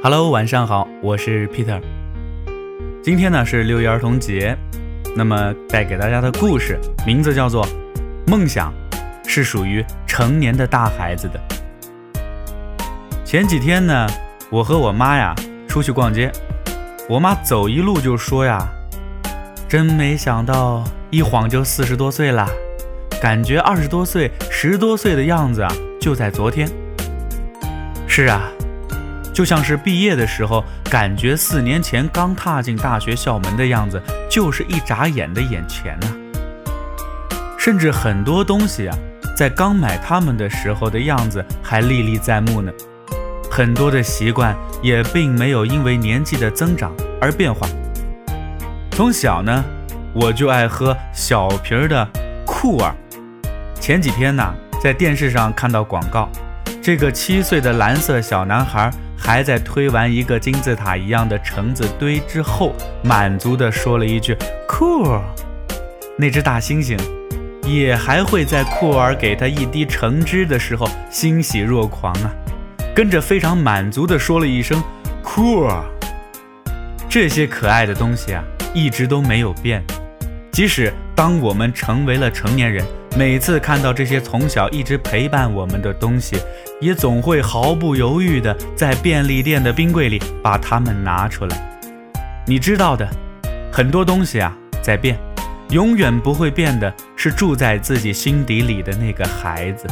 Hello，晚上好，我是 Peter。今天呢是六一儿童节，那么带给大家的故事名字叫做《梦想是属于成年的大孩子的》。前几天呢，我和我妈呀出去逛街，我妈走一路就说呀：“真没想到，一晃就四十多岁了，感觉二十多岁、十多岁的样子啊，就在昨天。”是啊。就像是毕业的时候，感觉四年前刚踏进大学校门的样子，就是一眨眼的眼前呢。甚至很多东西啊，在刚买它们的时候的样子还历历在目呢。很多的习惯也并没有因为年纪的增长而变化。从小呢，我就爱喝小瓶的酷儿。前几天呢，在电视上看到广告，这个七岁的蓝色小男孩。还在推完一个金字塔一样的橙子堆之后，满足地说了一句 “cool”。那只大猩猩也还会在酷儿给他一滴橙汁的时候欣喜若狂啊，跟着非常满足地说了一声 “cool”。这些可爱的东西啊，一直都没有变。即使当我们成为了成年人，每次看到这些从小一直陪伴我们的东西，也总会毫不犹豫地在便利店的冰柜里把它们拿出来。你知道的，很多东西啊在变，永远不会变的是住在自己心底里的那个孩子。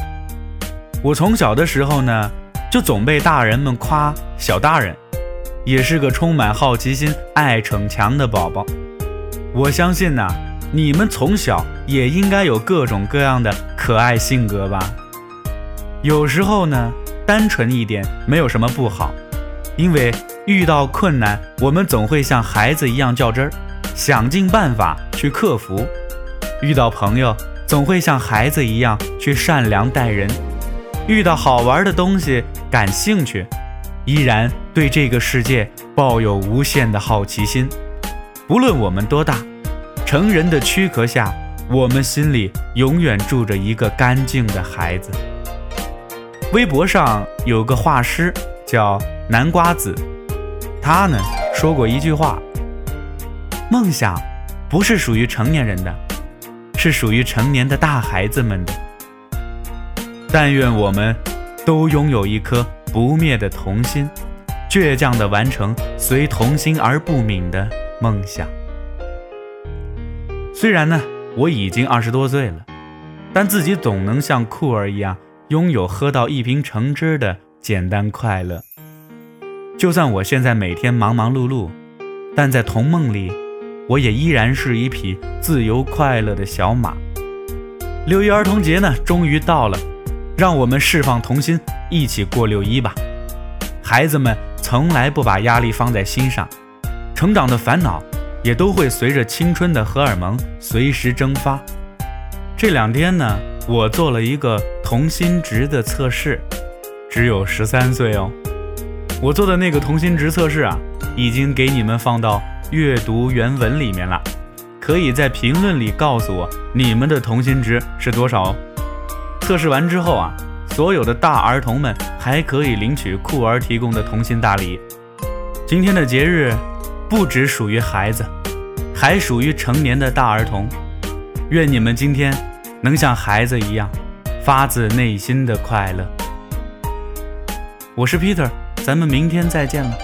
我从小的时候呢，就总被大人们夸小大人，也是个充满好奇心、爱逞强的宝宝。我相信呢，你们从小也应该有各种各样的可爱性格吧。有时候呢，单纯一点没有什么不好，因为遇到困难，我们总会像孩子一样较真儿，想尽办法去克服；遇到朋友，总会像孩子一样去善良待人；遇到好玩的东西感兴趣，依然对这个世界抱有无限的好奇心。不论我们多大，成人的躯壳下，我们心里永远住着一个干净的孩子。微博上有个画师叫南瓜子，他呢说过一句话：“梦想不是属于成年人的，是属于成年的大孩子们的。”但愿我们都拥有一颗不灭的童心，倔强地完成随童心而不泯的梦想。虽然呢我已经二十多岁了，但自己总能像酷儿一样。拥有喝到一瓶橙汁的简单快乐。就算我现在每天忙忙碌碌，但在童梦里，我也依然是一匹自由快乐的小马。六一儿童节呢，终于到了，让我们释放童心，一起过六一吧。孩子们从来不把压力放在心上，成长的烦恼也都会随着青春的荷尔蒙随时蒸发。这两天呢。我做了一个童心值的测试，只有十三岁哦。我做的那个童心值测试啊，已经给你们放到阅读原文里面了，可以在评论里告诉我你们的童心值是多少哦。测试完之后啊，所有的大儿童们还可以领取酷儿提供的童心大礼。今天的节日不只属于孩子，还属于成年的大儿童。愿你们今天。能像孩子一样，发自内心的快乐。我是 Peter，咱们明天再见了。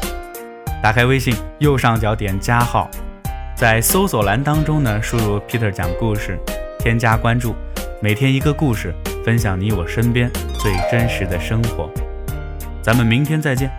打开微信右上角点加号，在搜索栏当中呢，输入 Peter 讲故事，添加关注，每天一个故事，分享你我身边最真实的生活。咱们明天再见。